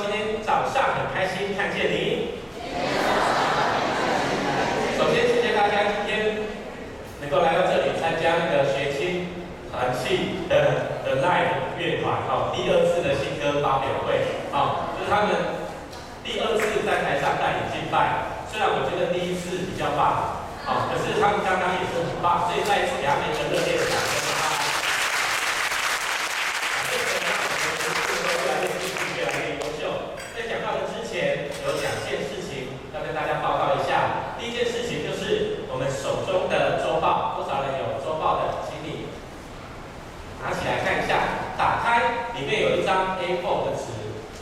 今天早上很开心看见你。首先谢谢大家今天能够来到这里参加那个学青团契的的 live 乐团哦，第二次的新歌发表会哦，就是他们第二次在台上带领敬拜，虽然我觉得第一次比较棒哦，可是他们刚刚也是很棒，所以再一次给他们一个热烈掌声。有两件事情要跟大家报告一下。第一件事情就是我们手中的周报，多少人有周报的？请你拿起来看一下。打开，里面有一张 A4 的纸。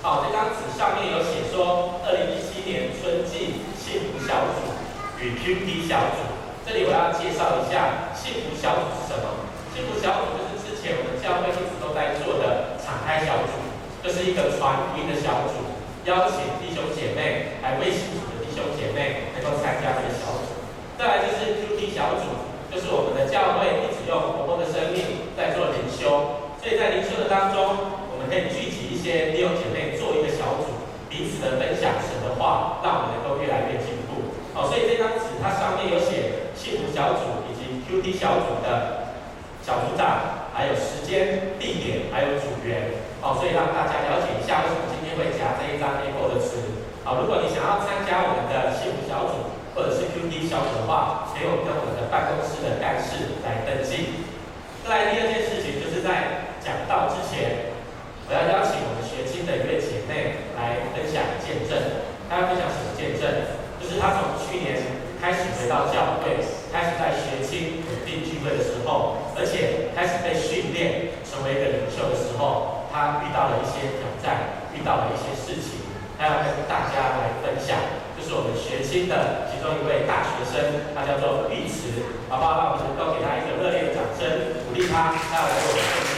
好，这张纸上面有写说，二零一七年春季幸福小组与 QT 小组。这里我要介绍一下，幸福小组是什么？幸福小组就是之前我们教会一直都在做的敞开小组，这、就是一个传福音的小组。邀请弟兄姐妹，还未信主的弟兄姐妹能够参加这个小组。再来就是 QT 小组，就是我们的教会一直用活泼的生命在做灵修，所以在灵修的当中，可以聚集一些弟兄姐妹做一个小组，彼此的分享神的话，让我们能够越来越进步。好，所以这张纸它上面有写幸福小组以及 QT 小组的小组长，还有时间、地点，还有组员。好，所以让大家了解一下为什么今天会夹这一张 A4 的纸。好，如果你想要参加我们的幸福小组或者是 QT 小组的话，可以跟我们的办公室的干事来登记。再来第二件事情，就是在讲道之前，我要邀请我们学青的一位姐妹来分享见证。她要分享什么见证？就是她从去年开始回到教会，开始在学青稳定聚会的时候，而且开始被训练成为一个领袖的时候。她遇到了一些挑战，遇到了一些事情，她要跟大家来分享，就是我们学青的其中一位大学生，他叫做玉慈，好不好？让我们都给他一个热烈的掌声，鼓励他，他要来为我们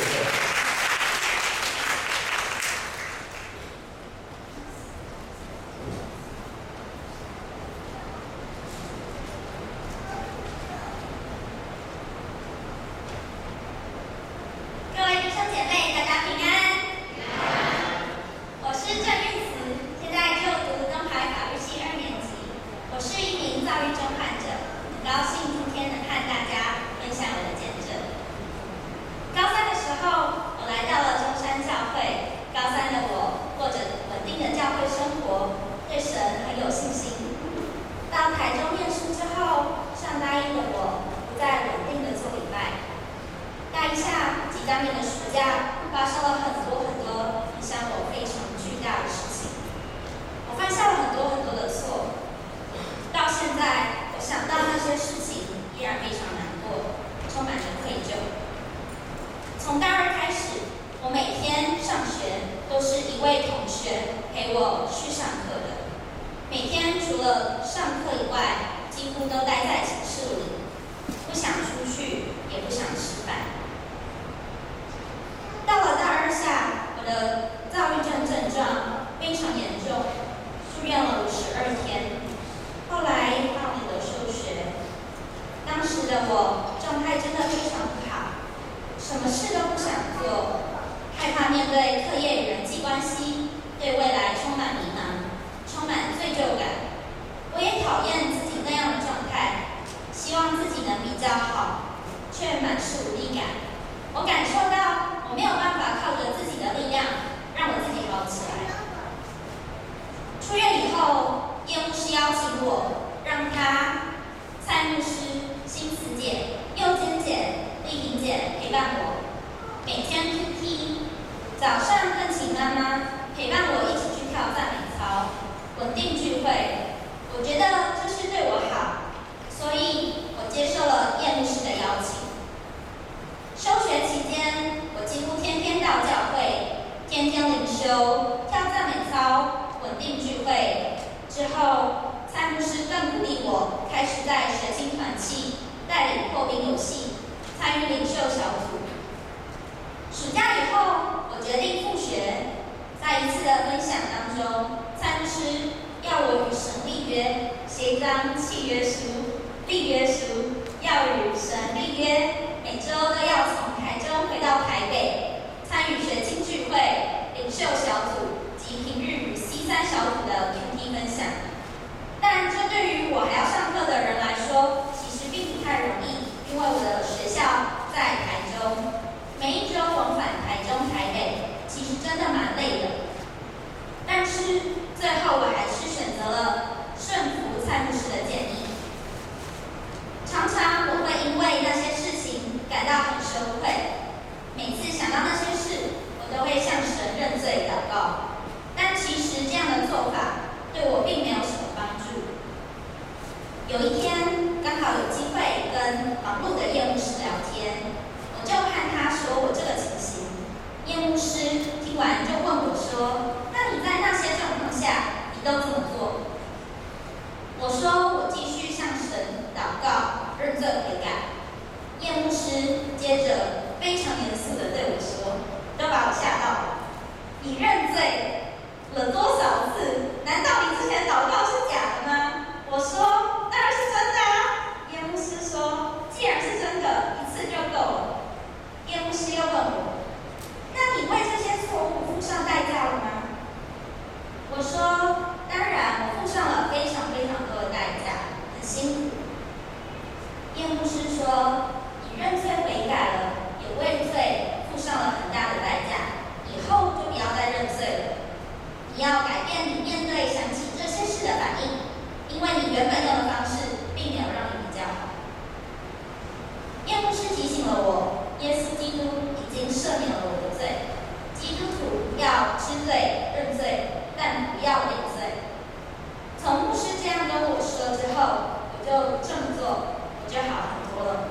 后，我就这么做，我就好很多了。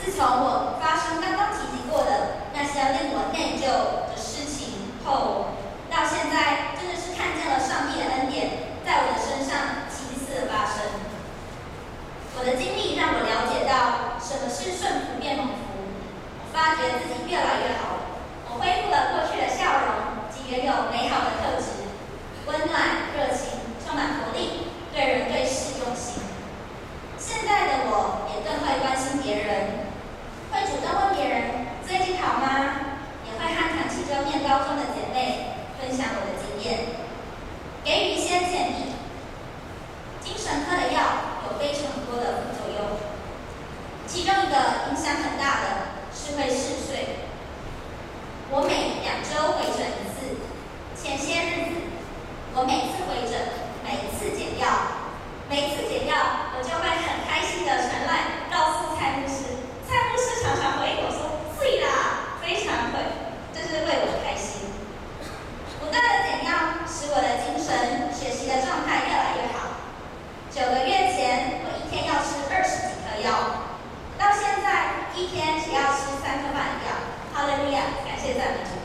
自从我发生刚刚提及过的那些令我内疚的事情后，到现在真的是看见了上帝的恩典在我的身上奇次的发生。我的经历让我了解到什么是顺服变蒙福，我发觉自己越来越好，我恢复了过去的笑容及原有美好的。好吗？也会和长期中面高中的姐妹分享我的经验，给予一些建议。精神科的药有非常多的副作用，其中一个影响很大的是会嗜睡。我每两周回诊一次，前些日子我每次回诊，每次减药，每次减药。写在。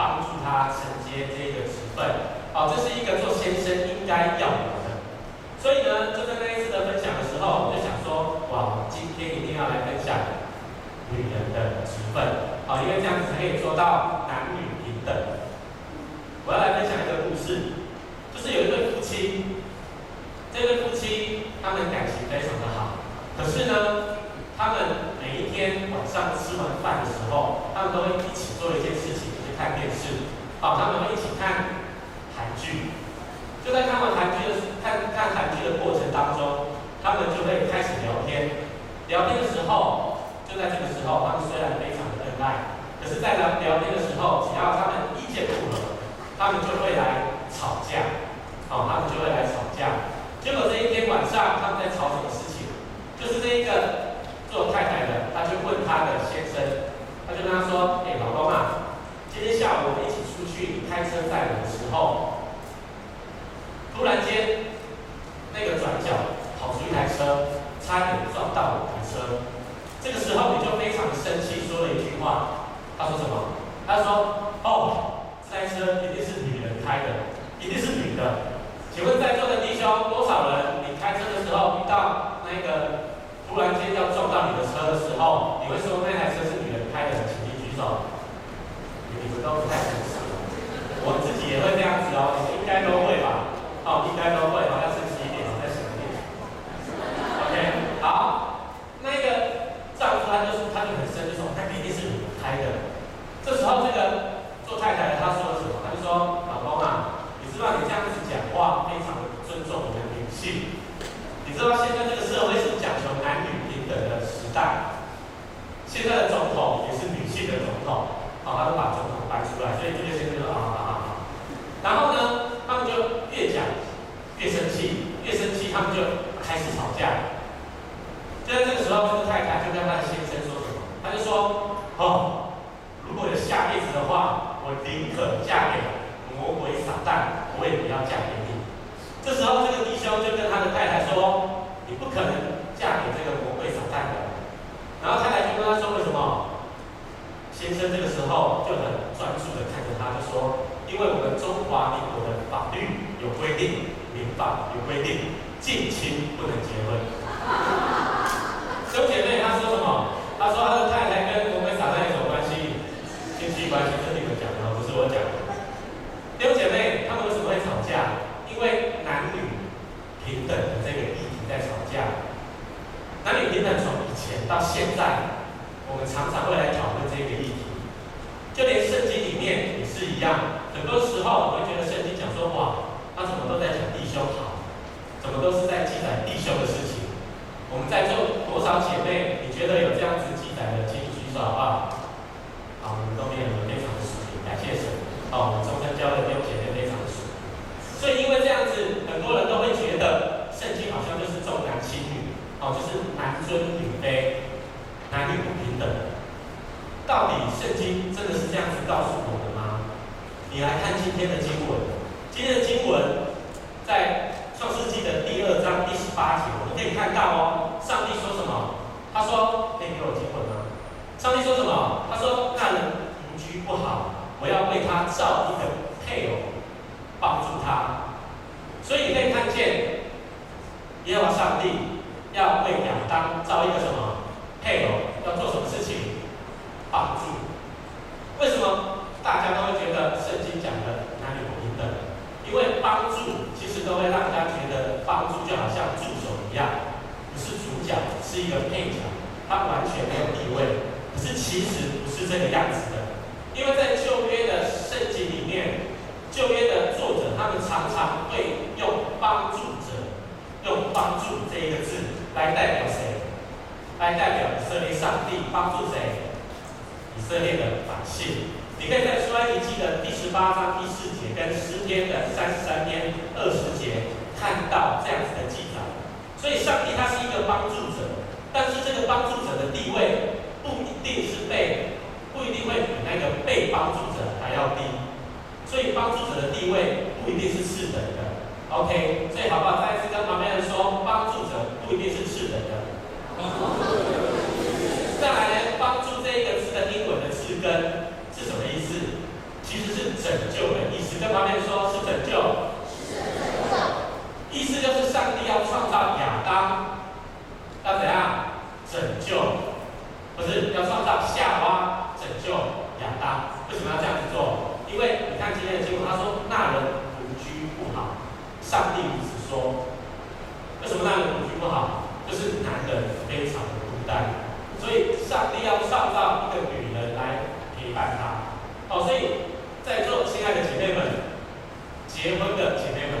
帮助他承接这个职分。好，这是一个做先生应该要有的。所以呢，就在那一次的分享的时候，我就想说，哇，今天一定要来分享女人的职分。好，因为这样子可以做到男女平等。我要来分享一个故事，就是有一对夫妻，这对夫妻他们感情非常的好，可是呢，他们每一天晚上吃完饭的时候，他们都会一起做一件事情，看电视。好，他们会一起看。韩剧，就在看完韩剧的看看韩剧的过程当中，他们就会开始聊天。聊天的时候，就在这个时候，他们虽然非常的恩爱，可是，在聊聊天的时候，只要他们意见不合，他们就会来吵架。哦，他们就会来吵架。结果这一天晚上，他们在吵什么事情？就是这一个做太太的，他就问他的先生，他就跟他说：“哎，老公啊，今天下午我们一起出去开车载我的时候。”突然间，那个转角跑出一台车，差点撞到我的车。这个时候你就非常生气，说了一句话。他说什么？他说：“哦，这台车一定是女人开的，一定是女的。”请问在座的弟兄，多少人你开车的时候遇到那个突然间要撞到你的车的时候，你会说那台车是女人开的？请你举手。都不太诚实。我自己也会这样子哦，你应该都会吧？哦，应该都会，好像生气一点，再省一点。OK，好，那个丈夫他就是他就很生气，说他肯定是你开的。这时候这个做太太的他说了什么？他就说：“老公啊，你知道你这样子讲话非常的不尊重你的女性。你知道现在这个社会是讲求男女平等的时代，现在的总统也是女性的总统，好，他就把总统出来，所以这个先生就说啊啊啊。然后呢？”他们就越讲越生气，越生气，他们就开始吵架。就在这个时候，这个太太就跟他的先生说什么？他就说：“哦，如果有下辈子的话，我宁可嫁给魔鬼撒旦，我也不要嫁给你。”这时候，这个弟兄就跟他的太太说：“你不可能嫁给这个魔鬼撒旦的。”然后太太就跟他说：“为什么？”先生这个时候就很专注的看着他，就说。因为我们中华民国的法律有规定，民法有规定，近亲不能结婚。兄姐妹，他说什么？他说他的太太跟魔鬼撒旦有什么关系？亲戚关系是你们讲的，不是我讲的。兄姐妹，他们为什么会吵架？因为男女平等的这个议题在吵架。男女平等从以前到现在，我们常常会一样，很多时候我会觉得圣经讲说哇，他怎么都在讲弟兄好，怎么都是在记载弟兄的事情。我们在座多少姐妹，你觉得有这样子记载的，请举手好不好？好，我们都面有非常的熟感谢神。好，我们中身教会弟姐妹非常的熟所以因为这样子，很多人都会觉得圣经好像就是重男轻女，哦，就是男尊女卑，男女不平等。到底圣经真的是这样子告诉我的吗？你来看今天的经文，今天的经文在创世纪的第二章第十八节，我们可以看到哦，上帝说什么？他说：“可以给我经文吗？”上帝说什么？他说：“那人邻居不好，我要为他造一个配偶，帮助他。”所以你可以看见，耶和华上帝要为亚当造一个什么配偶？要做什么事情？帮助，为什么大家都会觉得圣经讲的男女不平等？因为帮都会让大家觉得帮助就好像助手一样，不是主角，是一个配角，他完全没有地位。可是其实不是这个样子的，因为在旧约的圣经里面，旧约的作者他们常常会用帮助者，用帮助这一个字来代表谁？来代表以色列上帝帮助谁？以色列的百姓，你可以在出埃及记的第十八章第四节跟诗篇的三十三篇二十节看到这样子的记载。所以上帝他是一个帮助者，但是这个帮助者的地位不一定是被，不一定会比那个被帮助者还要低。所以帮助者的地位不一定是次等的。OK，所以好不好？再次跟旁边人说，帮助者不一定是次等的。再来，帮助这一个字的英文的字根？拯救的意思。跟旁边说是拯救，是拯救。意思就是上帝要创造亚当，要怎样拯救？不是要创造夏娃拯救亚当？为什么要这样子做？因为你看今天的经文，他说那人独居不好，上帝如此说。为什么那人独居不好？就是男人非常的孤单。所以，上帝要创造一个女人来陪伴他。好，所以在座亲爱的姐妹们，结婚的姐妹们，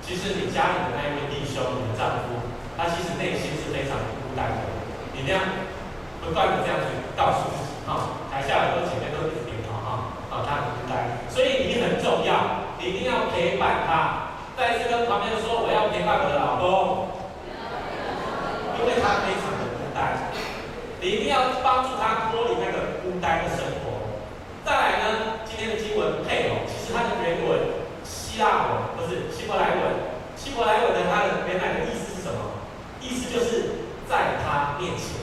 其实你家里的那一位弟兄，你的丈夫，他其实内心是非常孤单的。你这样不断的这样去告诉自己，哈，台下很多姐妹都一直点头，哈，啊，他很孤单。所以你很重要，你一定要陪伴他。再一次跟旁边说，我要陪伴我的老公，因为他非常的孤单。你一定要帮助他脱离那个孤单的生活。再来呢，今天的经文配偶，其实它的原文希腊文不是希伯来文，希伯来文的它的原来的意思是什么？意思就是在他面前。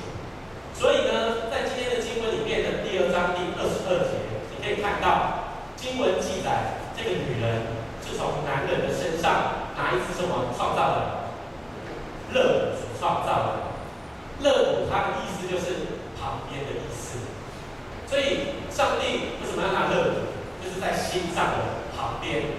所以呢，在今天的经文里面的第二章第二十二节，你可以看到经文记载，这个女人是从男人的身上哪一只什么创造的？乐所创造的。肋骨，它的意思就是旁边的意思，所以上帝为什么要拿肋骨？就是在心脏的旁边，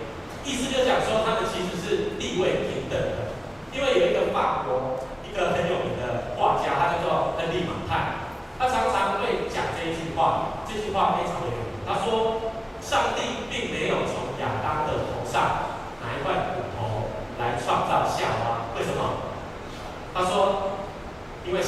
意思就讲说他们其实是地位平等的。因为有一个法国一个很有名的画家，他叫做亨利马泰，他常常会讲这一句话，这句话非常的有名。他说：上帝并没有从亚当的头上拿一块骨头来创造夏娃，为什么？他说。因为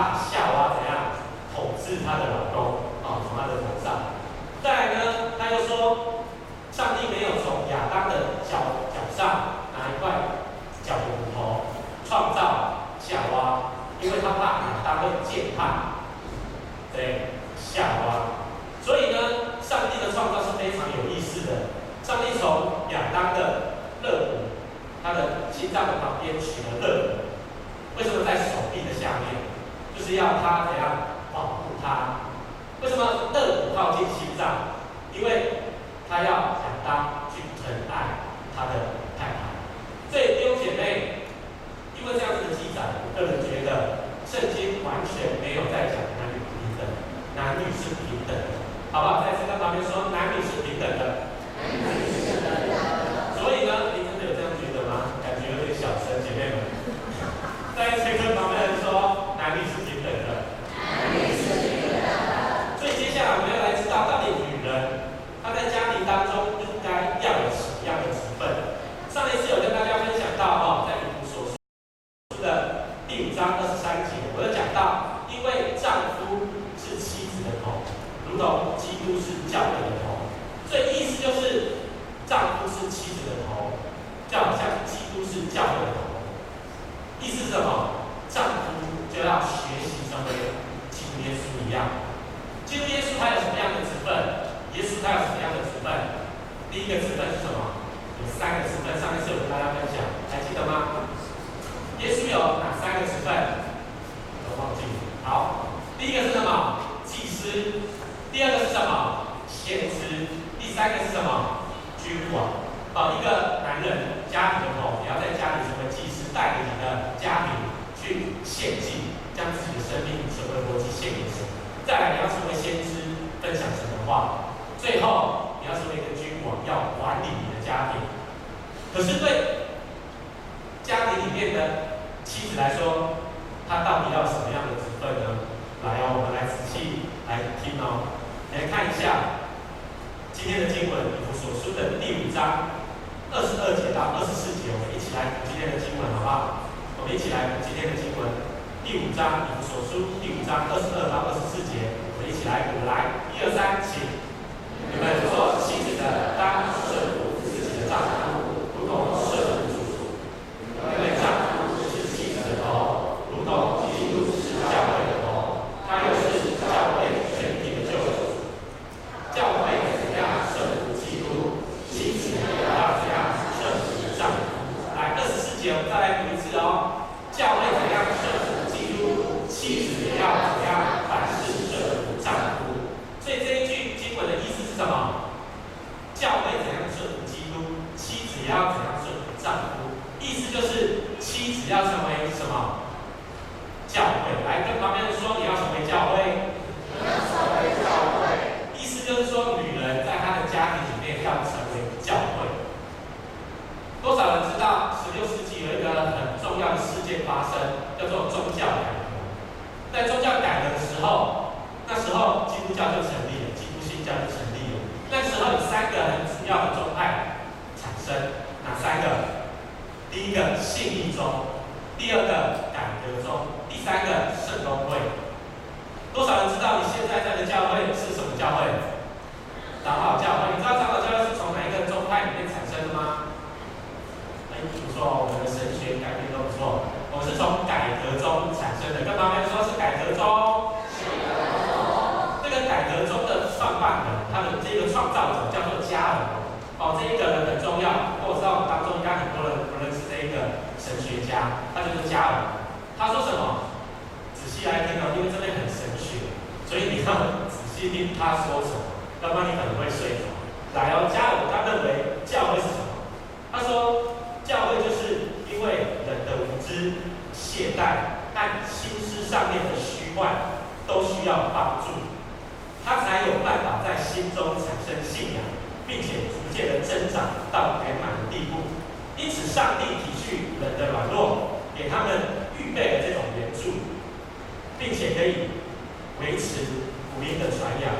怕夏娃怎样统治他的老公啊，从她的头上。再来呢，他又说，上帝没有从亚当的脚脚上拿一块脚骨头创造夏娃，因为他怕亚当会践踏对夏娃。所以呢，上帝的创造是非常有意思的。上帝从亚当的肋骨，他的心脏的旁边取了肋骨。为什么在手臂的下面？就是要他怎样保护他？为什么肋骨靠近心脏？因为他要亚当去疼爱他的太太。所以弟兄姐妹，因为这样子的记载，我个人觉得圣经完全没有在讲男女不平等，男女是平等的，好不好？在这个旁边说，男女是平等的。所以呢，你真的有这样觉得吗？感觉有点小声，姐妹们。在这个旁边人说，男女是平等的。男女是平等的。所以接下来我们要来知道，到底女人她在家庭当中应该要有什么样的职分？上一次有跟大家分享到哦，在以弗所书的第五章二十三节，我有讲到，因为丈夫是妻子的基督是教会的头，所以意思就是丈夫是妻子的头，就好像基督是教会的头。意思是什么？丈夫就要学习成为基督耶稣一样。基督耶稣他有什么样的职分？耶稣他有什么样的职分？第一个职分是什么？有三个职分，上一次我跟大家分享，还记得吗？耶稣有哪三个职分？都忘记了。好，第一个是什么？祭司。第二个是什么？先知。第三个是什么？君王。好，一个男人家庭的头，你要在家里成为祭司，带领你的家庭去献祭，将自己的生命、成为、活祭献给神。再来，你要成为先知，分享神的话；最后，你要成为一个君王，要管理你的家庭。可是对家庭里面的妻子来说，她到底要什么样的职分呢？来哦，我们来仔细来听哦，来看一下今天的经文，以弗所书的第五章二十二节到二十四节，我们一起来读今天的经文，好不好？我们一起来读今天的经文。第五章，以弗所书第五章二十二到二十四节，我们一起来读。来，一二三，请。你们做妻子的，当顺服自己的丈夫，如同顺服主。因为丈夫是妻子的头，如同基督是教会的头，他又是教会全体的救主。教会怎样顺服基督，妻子也要这样顺服丈夫。来，二十四节，我们再来读一次哦。教会怎样顺服？妻子也要怎样？凡事顺服丈夫。所以这一句经文的意思是什么？教会怎样顺服基督？妻子也要怎样顺服丈夫？意思就是妻子要成为什么？教会。来跟旁边人说，你要成为教会。你要成为教会。意思就是说，女人在她的家庭里面要成为教会。多少人知道，十六世纪有一个很重要的事件发生，叫做宗教改革。在宗教改革的时候，那时候基督教就成立了，基督新教就成立了。那时候有三个很主要的宗派产生，哪三个？第一个信义宗，第二个改革宗，第三个圣公会。多少人知道你现在在的教会是什么教会？长老教会。你知道长老教会是从哪一个宗派里面产生的吗？哎，不错，我们的神学改变都不错。我是从改革宗产生的，跟旁边说是改革中。这个改革中的创办人，他的这个创造者叫做加尔。哦，这一个人很重要。我知道我们当中应该很多人不认识这一个神学家，他就是加尔。他说什么？仔细来听哦，因为这边很神学，所以你要仔细听他说什么，要不然你可能会睡着。来哦，加尔他认为教会是什么？他说教会就是。因为人的无知、懈怠心思上面的虚幻，都需要帮助，他才有办法在心中产生信仰，并且逐渐的增长到圆满的地步。因此，上帝体恤人的软弱，给他们预备了这种援助，并且可以维持福音的传扬。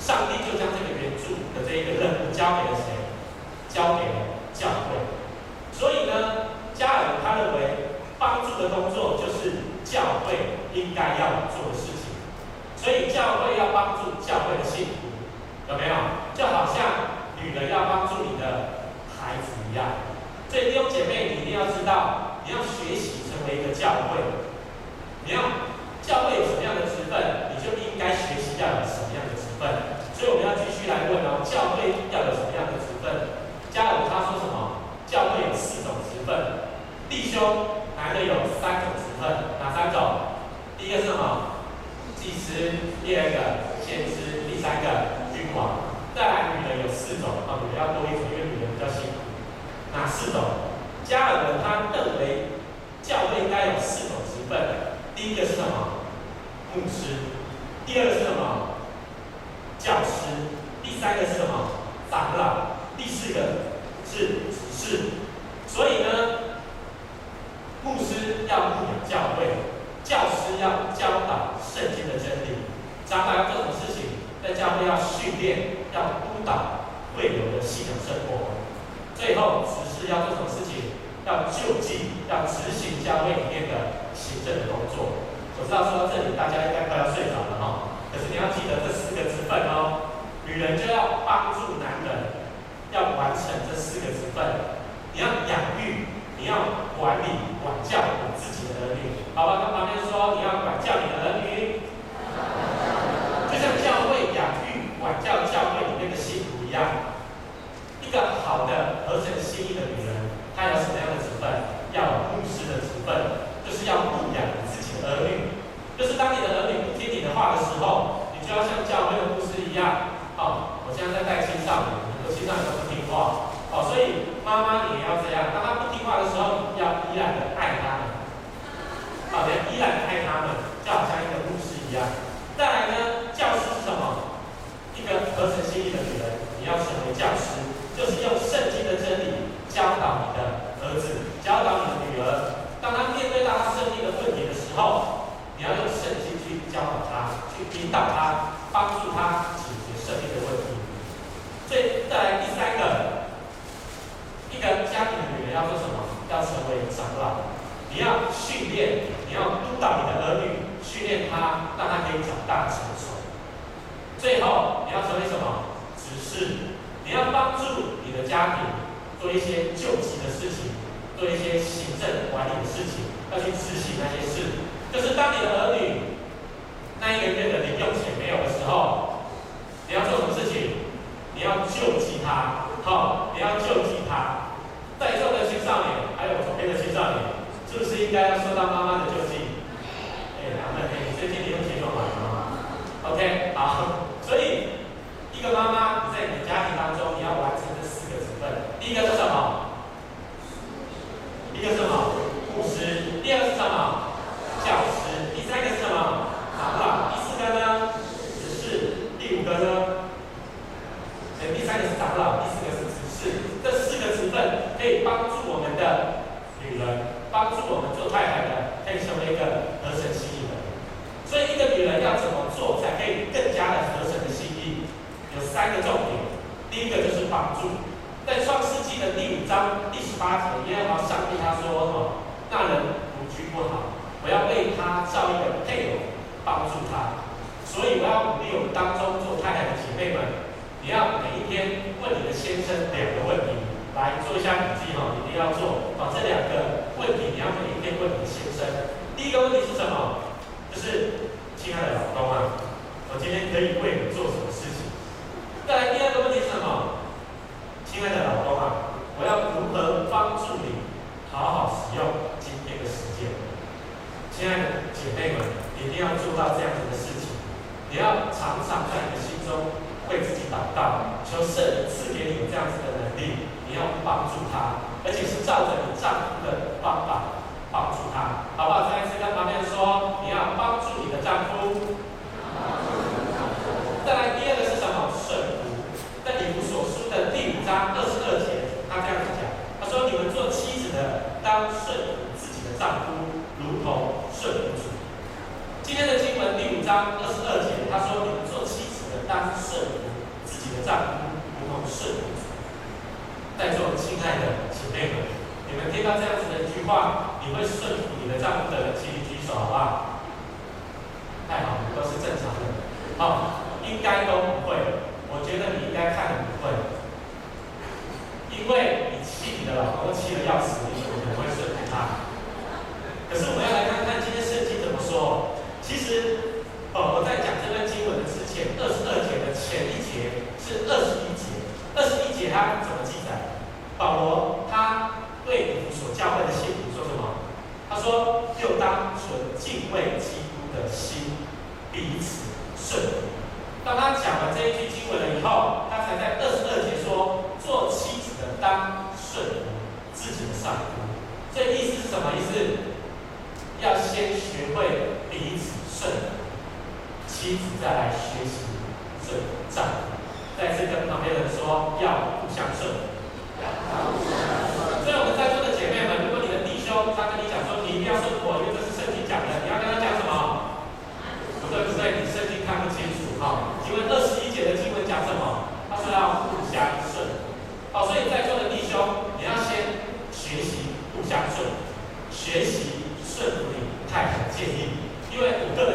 上帝就将这个援助的这一个任务交给了谁？交给了教会。所以呢？加尔他认为，帮助的工作就是教会应该要做的事情，所以教会要帮助教会的信徒，有没有？就好像女人要帮助你的孩子一样。所以弟兄姐妹，你一定要知道，你要学习成为一个教会，你要教会有什么样的职分，你就应该学习要有什么样的职分。所以我们要继续来问哦，教会个妈妈在你家庭当中，你要完成这四个成分。第一个是。又是什么？就是亲爱的老公啊，我今天可以为。学习顺畅。再次跟旁边人说，要互相顺。所以我们在座的姐妹们，如果你的弟兄他跟你讲说，你一定要顺服我，因为这是圣经讲的，你要跟他讲什么？不对不对，你圣经看不清楚哈。请问二十一节的经文讲什么？他说要互相顺。好，所以在座的弟兄，你要先学习互相顺，学习顺服你太太建议，因为我个人。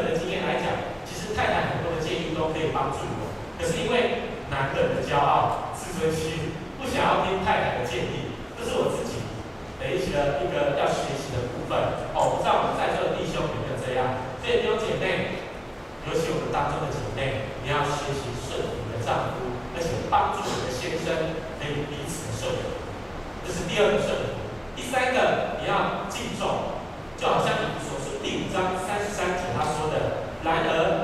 可以帮助我。可是因为男人的骄傲、自尊心，不想要听太太的建议，这是我自己的一些一个要学习的部分。哦，不知道我们在座的弟兄有没有这样？所以弟姐妹，尤其我们当中的姐妹，你要学习顺服你的丈夫，而且帮助你的先生，可以彼此的顺服。这是第二个顺服。第三个，你要敬重，就好像你所说第五章三十三节他说的：“然而。”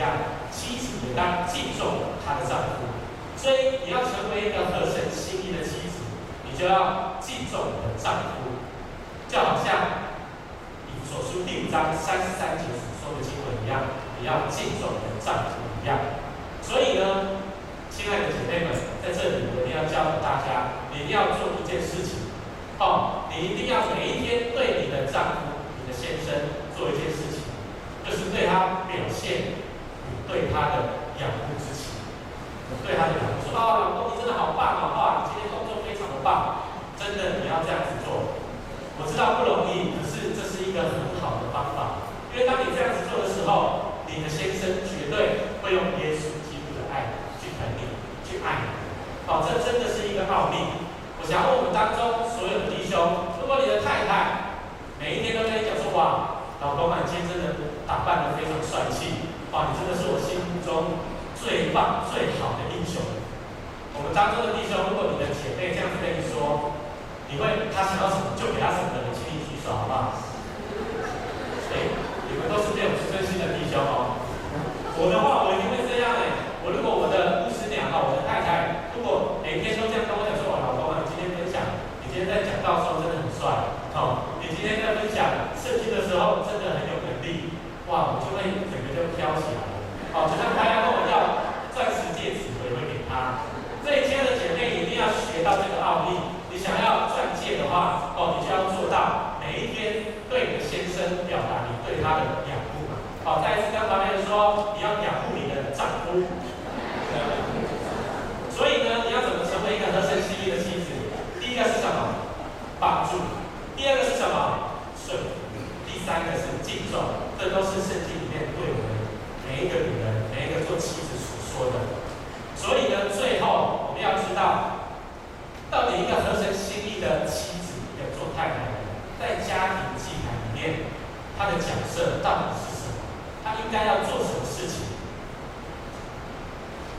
样；妻子也当敬重她的丈夫。”所以你要成为一个合神心意的妻子，你就要敬重你的丈夫，就好像你所书第五章三十三节所说的经文一样，你要敬重你的丈夫一样。所以呢。亲爱的姐妹们，在这里我一定要教导大家，你一定要做一件事情，哦，你一定要每一天对你的丈夫、你的先生做一件事情，就是对他表现对他的仰慕之情，对他的仰慕，说哦，老公你真的好棒哦，哇，你今天工作非常的棒，真的你要这样子做。我知道不容易，可是这是一个很好的方法，因为当你这样子做的时候，你的先生绝对会用耶稣基督的。爱去疼你，去爱你，好，这真的是一个奥秘。我想问我们当中所有的弟兄，如果你的太太每一天都跟你讲说，哇，老公啊，今天真的打扮得非常帅气，哇，你真的是我心目中最棒最好的英雄。我们当中的弟兄，如果你的姐妹这样子跟你说，你会他想要什么就给他什么的，请你举手好不好？哎，你们都是没有自尊心的弟兄哦。我的话，我一定会这样哎。我如果我的牧师娘哈，我的太太，如果每天都这样跟我讲说，我老公啊，你今天分享，你今天在讲道的时候真的很帅，哦，你今天在分享圣经的时候真的很有能力，哇，我就会飘起来了，哦，就像他要跟我要钻石戒指，我也会给他。这一天的姐妹一定要学到这个奥秘，你想要钻戒的话，哦，你就要做到每一天对你的先生表达你对他的仰慕嘛。好，再一次跟旁边说，你要仰慕你的丈夫。所以呢，你要怎么成为一个合神心意的妻子？第一个是什么？帮助。第二个是什么？顺服。第三个是敬重。这都是圣经里面对我们每一个女人、每一个做妻子所说的。所以呢，最后我们要知道，到底一个合神心意的妻子，一个做太太的，在家庭祭坛里面，她的角色到底是什么？她应该要做什么事情？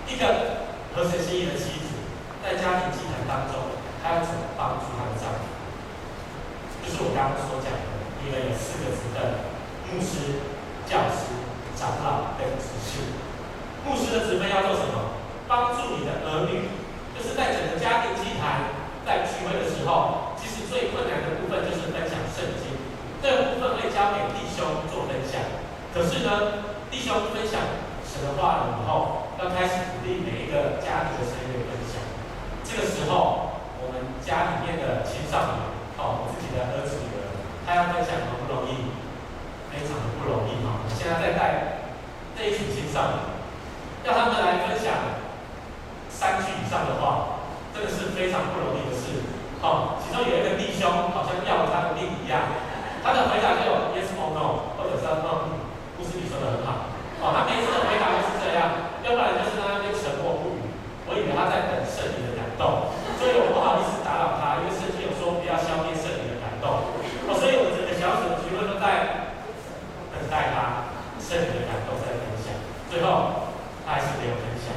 一个。合神心意的妻子，在家庭祭坛当中，她要怎么帮助她的丈夫？就是我刚刚所讲的，因为有四个职分：牧师、教师、长老跟执事。牧师的职分要做什么？帮助你的儿女，就是在整个家庭祭坛在聚会的时候，其实最困难的部分就是分享圣经，这个部分会交给弟兄做分享。可是呢，弟兄分享神的话了以后。要开始鼓励每一个家庭的成员分享。这个时候，我们家里面的青少年，哦，我自己的儿子女儿，他要分享很不容易？非常的不容易哈。现在在带这一群青少年，要他们来分享三句以上的话，这个是非常不容易的事。哦，其中有一个弟兄好像要了他的命一样，他的回答就有 yes or no，或者是嗯，牧师你说的很好。哦，他每次的回答都是这样。要不然就是在那边沉默不语，我以为他在等圣灵的感动，所以我不好意思打扰他，因为圣经有说不要消灭圣灵的感动，哦，所以我整个小组的聚会都在等待他圣灵的感动再分享，最后他还是没有分享。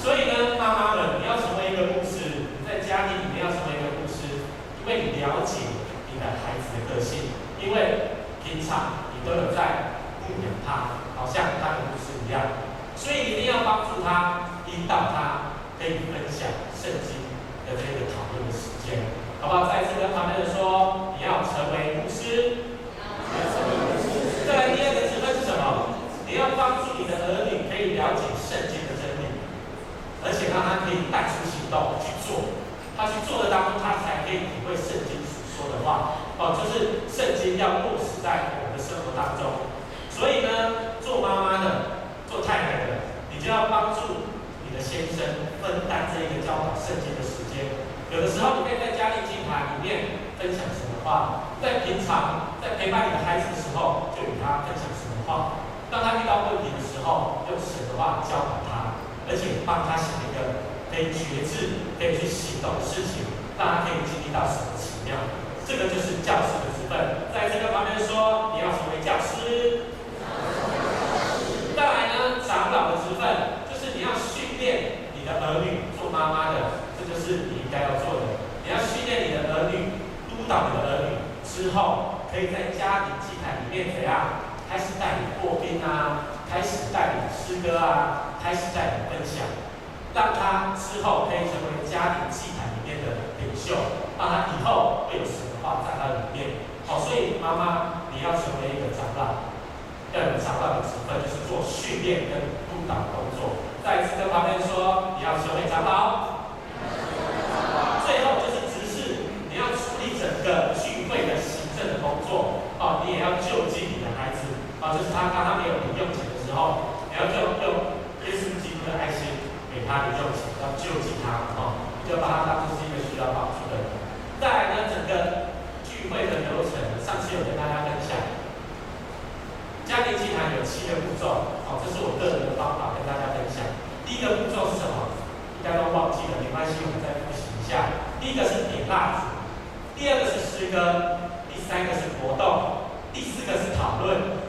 所以呢，妈妈们，你要成为一个牧师，你在家庭里面要成为一个牧师，因为你了解你的孩子的个性，因为平常你都有在牧养他，好像他的牧师一样。所以一定要帮助他，引导他，可以分享圣经的这个讨论的时间，好不好？再一次跟旁边人说，你要成为牧师。再来第二个职分是什么？你要帮助你的儿女可以了解圣经的真理，而且让他可以带出行动去做。他去做的当中，他才可以体会圣经所说的话。哦，就是圣经要落实在我们的生活当中。所以呢，做妈妈的。做太太的，你就要帮助你的先生分担这一个教导圣经的时间。有的时候，你可以在家庭祭坛里面分享神的话，在平常在陪伴你的孩子的时候，就与他分享神的话。当他遇到问题的时候，用神的话教导他，而且帮他想一个可以觉知、可以去行动的事情，让他可以经历到神的奇妙。这个就是教师的职分。在这个方面说，你要成为教师。再来呢，长老的职分就是你要训练你的儿女做妈妈的，这就是你应该要做的。你要训练你的儿女，督导你的儿女之后，可以在家庭祭坛里面怎样？开始带领破冰啊，开始带领诗歌啊，开始带领分享，让他之后可以成为家庭祭坛里面的领袖，让他以后会有神的话在他里面。好，所以妈妈你要成为一个长老，要有长老的职分，就是做训练跟督导工作。再一次跟旁边说，你要成为长老。最后就是执事，你要处理整个聚会的行政的工作，哦，你也要救济你的孩子，就是他当他没有零用钱的时候，你要用用耶稣基督的爱心给他零用钱，要救济他，哦，就把他当作是一个需要帮助的人。再来呢，整个聚会的流程，上次有跟大家分享，家庭祭坛有七个步骤，好、哦，这是我个人的方法跟大家分享。第一个步骤是什么？大家都忘记了，没关系，我们再复习一下。第一个是点蜡烛，第二个是诗歌，第三个是活动，第四个是讨论，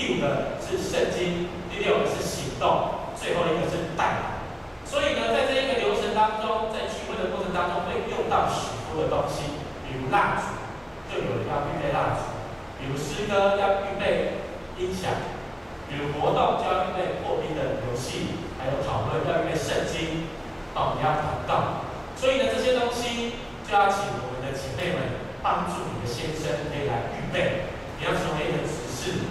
第五个是圣经，第六个是行动，最后一个是带领。所以呢，在这一个流程当中，在聚会的过程当中，会用到许多的东西，比如蜡烛，就有人要预备蜡烛；比如诗歌要预备音响；比如活动就要预备破冰的游戏，还有讨论要预备圣经。哦，你要祷告，所以呢，这些东西就要请我们的姐妹们帮助你的先生可以来预备。你要成为一个执事，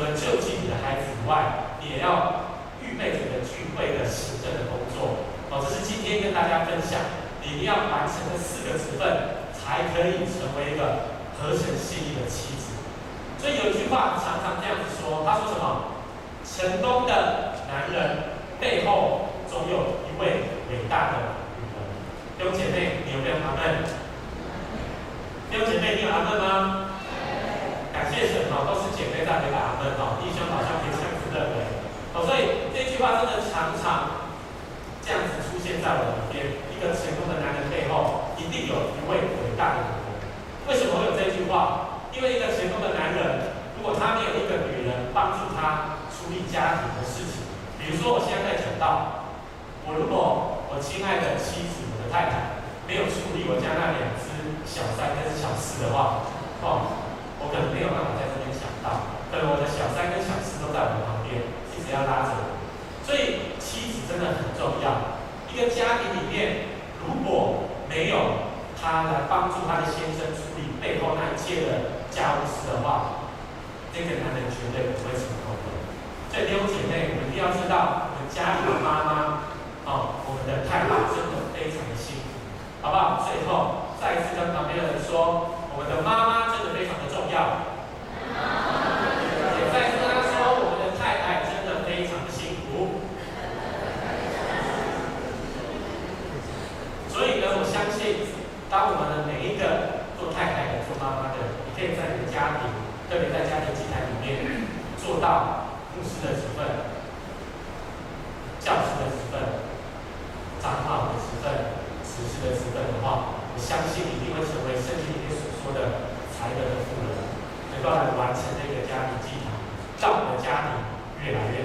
除了救济你的孩子以外，你也要预备整个聚会的行政的工作。哦，这是今天跟大家分享，你一定要完成这四个职分，才可以成为一个合神心意的妻子。所以有一句话常常这样子说，他说什么？成功的男人背后总有一位。伟大的女人，弟兄姐妹，你有没有阿门？弟兄姐妹，你有阿门吗？感谢神哦，都是姐妹在回答阿门哦，弟兄好像没这样子认为哦，所以这句话真的常常这样子出现在我们边。一个成功的男人背后，一定有一位伟大的女人。为什么会有这句话？因为一个成功的男人，如果他没有一个女人帮助他处理家庭的事情，比如说我现在在讲到，我如果我亲爱的妻子，我的太太，没有处理我家那两只小三跟小四的话，哦，我可能没有办法在这边想到，可能我的小三跟小四都在我的旁边，一直要拉着我。所以妻子真的很重要。一个家庭里面，如果没有他来帮助他的先生处理背后那一切的家务事的话，这个男人绝对不会成功的。所以弟兄姐妹，我们一定要知道，我们家里的妈妈。哦，我们的太太真的非常的辛苦，好不好？最后再一次跟旁边的人说，我们的妈妈真的非常的要。也再次跟他说，我们的太太真的非常的幸福。所以呢，我相信，当我们的每一个做太太的、做妈妈的，你可以在你的家庭，特别在家庭祭坛里面，做到牧师的职分、教师的职分。长老的职分、执事的职分的话，我相信一定会成为圣经里面所说的才德不断，完成这个家庭计划，让我的家庭越来越